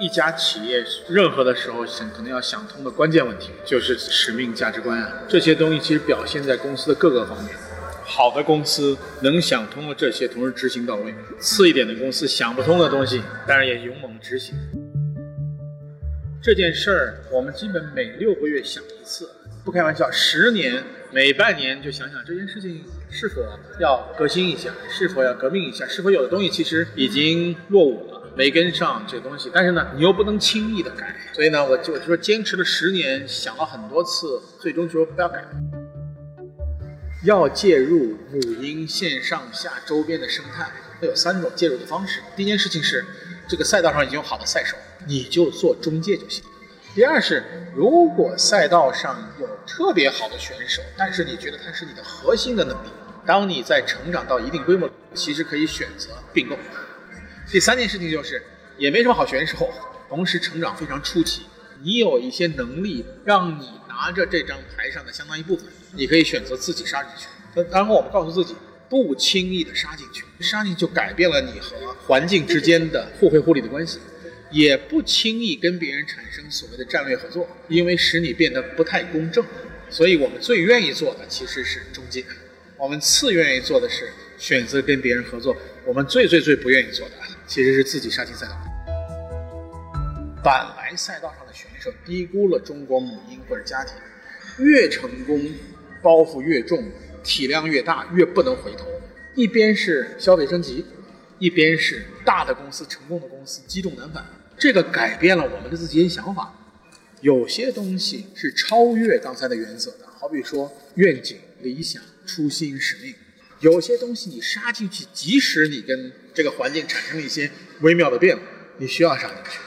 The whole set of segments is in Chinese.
一家企业任何的时候想可能要想通的关键问题就是使命价值观啊，这些东西其实表现在公司的各个方面。好的公司能想通了这些，同时执行到位；次一点的公司想不通的东西，当然也勇猛执行。这件事儿我们基本每六个月想一次，不开玩笑，十年每半年就想想这件事情是否要革新一下，是否要革命一下，是否有的东西其实已经落伍了，没跟上这东西。但是呢，你又不能轻易的改，所以呢，我就我就说坚持了十年，想了很多次，最终就说不要改。要介入母婴线上下周边的生态，它有三种介入的方式。第一件事情是，这个赛道上已经有好的赛手，你就做中介就行。第二是，如果赛道上有特别好的选手，但是你觉得他是你的核心的能力，当你在成长到一定规模，其实可以选择并购。第三件事情就是，也没什么好选手，同时成长非常初期，你有一些能力让你。拿着这张牌上的相当一部分，你可以选择自己杀进去。然后我们告诉自己，不轻易的杀进去，杀进去就改变了你和环境之间的互惠互利的关系；也不轻易跟别人产生所谓的战略合作，因为使你变得不太公正。所以我们最愿意做的其实是中介，我们次愿意做的是选择跟别人合作，我们最最最不愿意做的其实是自己杀进赛道。本来赛道上的选手低估了中国母婴或者家庭，越成功包袱越重，体量越大越不能回头。一边是消费升级，一边是大的公司成功的公司积重难返。这个改变了我们的自己想法。有些东西是超越刚才的原则的，好比说愿景、理想、初心、使命。有些东西你杀进去，即使你跟这个环境产生了一些微妙的变化，你需要杀进去。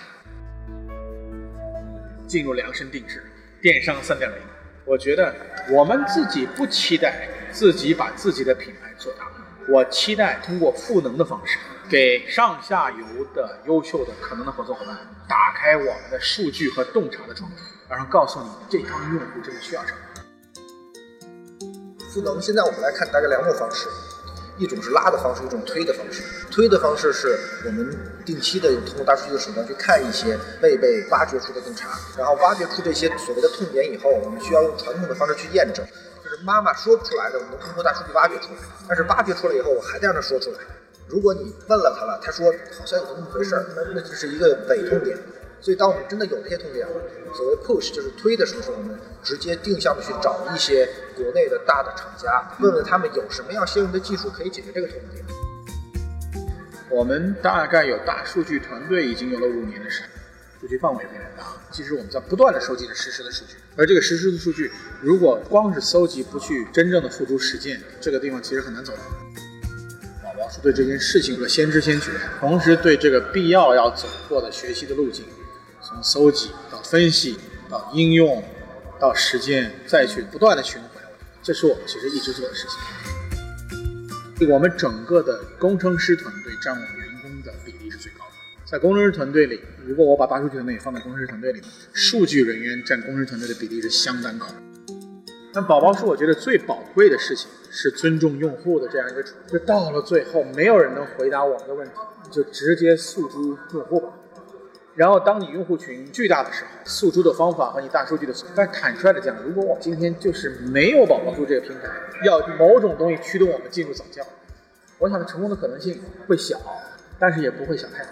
进入量身定制电商三点零，我觉得我们自己不期待自己把自己的品牌做大，我期待通过赋能的方式，给上下游的优秀的可能的合作伙伴打开我们的数据和洞察的窗口，然后告诉你这帮用户真的需要什么。赋能，现在我们来看大概两种方式。一种是拉的方式，一种推的方式。推的方式是我们定期的通过大数据的手段去看一些未被挖掘出的洞察，然后挖掘出这些所谓的痛点以后，我们需要用传统的方式去验证，就是妈妈说不出来的，我们通过大数据挖掘出来。但是挖掘出来以后，我还得让他说出来。如果你问了他了，他说好像有那么回事儿，那那就是一个伪痛点。所以，当我们真的有这些痛点了，所谓 push 就是推的时候，我们直接定向的去找一些国内的大的厂家，问问他们有什么样先进的技术可以解决这个痛点。我们大概有大数据团队已经有了五年的时间，数据范围非常大。其实我们在不断的收集着实时的数据，而这个实时的数据，如果光是搜集不去真正的付诸实践，这个地方其实很难走。宝宝是对这件事情的先知先觉，同时对这个必要要走过的学习的路径。从搜集到分析，到应用，到实践，再去不断的循环，这是我们其实一直做的事情。我们整个的工程师团队占我们员工的比例是最高的。在工程师团队里，如果我把大数据团队也放在工程师团队里，数据人员占工程师团队的比例是相当高。但宝宝是，我觉得最宝贵的事情是尊重用户的这样一个处。就到了最后，没有人能回答我们的问题，就直接诉诸用户吧。然后，当你用户群巨大的时候，诉诸的方法和你大数据的，但坦率的讲，如果我今天就是没有宝宝树这个平台，要某种东西驱动我们进入早教，我想成功的可能性会小，但是也不会小太多。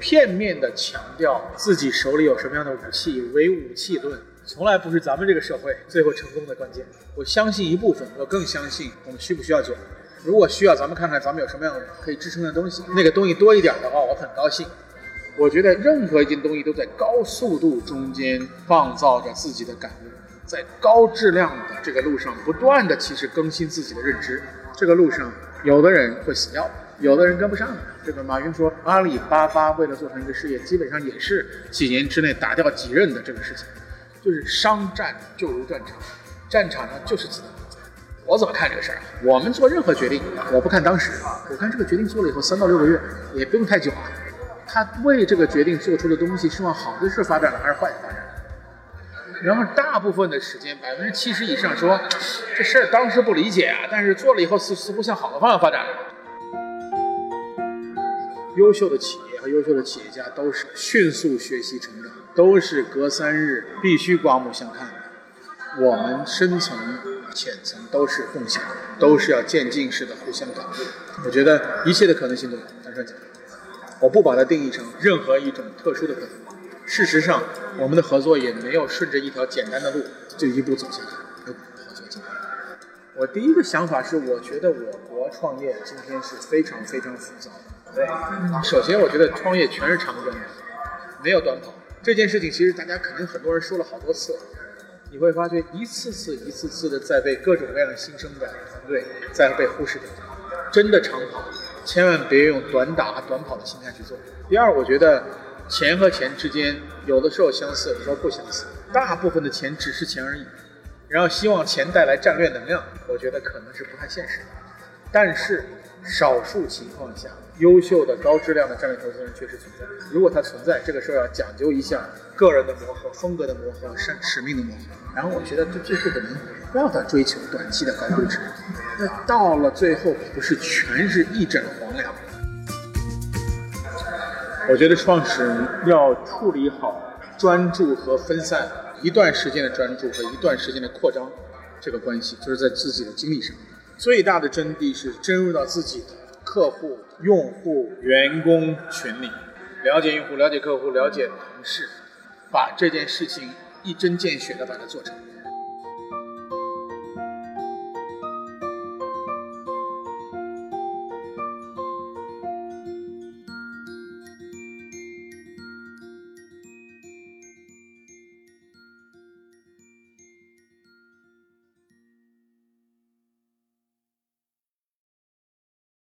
片面的强调自己手里有什么样的武器，唯武器论，从来不是咱们这个社会最后成功的关键。我相信一部分，我更相信我们需不需要酒。如果需要，咱们看看咱们有什么样可以支撑的东西，那个东西多一点的话，我很高兴。我觉得任何一件东西都在高速度中间创造着自己的感悟，在高质量的这个路上不断的其实更新自己的认知。这个路上，有的人会死掉，有的人跟不上。这个马云说，阿里巴巴为了做成一个事业，基本上也是几年之内打掉几任的这个事情。就是商战就如战场，战场上就是子弹。我怎么看这个事儿啊？我们做任何决定，我不看当时啊，我看这个决定做了以后三到六个月，也不用太久啊。他为这个决定做出的东西是往好的事发展了还是坏的发展了？然后大部分的时间，百分之七十以上说这事儿当时不理解啊，但是做了以后似似乎向好的方向发展了。优秀的企业和优秀的企业家都是迅速学习成长，都是隔三日必须刮目相看的。我们深层、浅层都是共享，都是要渐进式的互相感悟。我觉得一切的可能性都有，单纯讲，我不把它定义成任何一种特殊的可能。事实上，我们的合作也没有顺着一条简单的路就一步走下来，有合作进来。我第一个想法是，我觉得我国创业今天是非常非常浮躁的。对，首先我觉得创业全是长征，没有短跑。这件事情其实大家肯定很多人说了好多次，你会发觉一次次、一次次的在被各种各样的新生的团队在被忽视掉。真的长跑，千万别用短打、短跑的心态去做。第二，我觉得钱和钱之间有的时候相似，有的时候不相似。大部分的钱只是钱而已。然后希望钱带来战略能量，我觉得可能是不太现实的。但是少数情况下，优秀的高质量的战略投资人确实存在。如果它存在，这个时候要讲究一下个人的磨合、风格的磨合、使使命的磨合。然后我觉得，最后可能不要再追求短期的高估值，那到了最后不是全是一枕黄粱。我觉得创始人要处理好专注和分散。一段时间的专注和一段时间的扩张，这个关系就是在自己的精力上。最大的真谛是深入到自己的客户、用户、员工群里，了解用户、了解客户、了解同事，把这件事情一针见血的把它做成。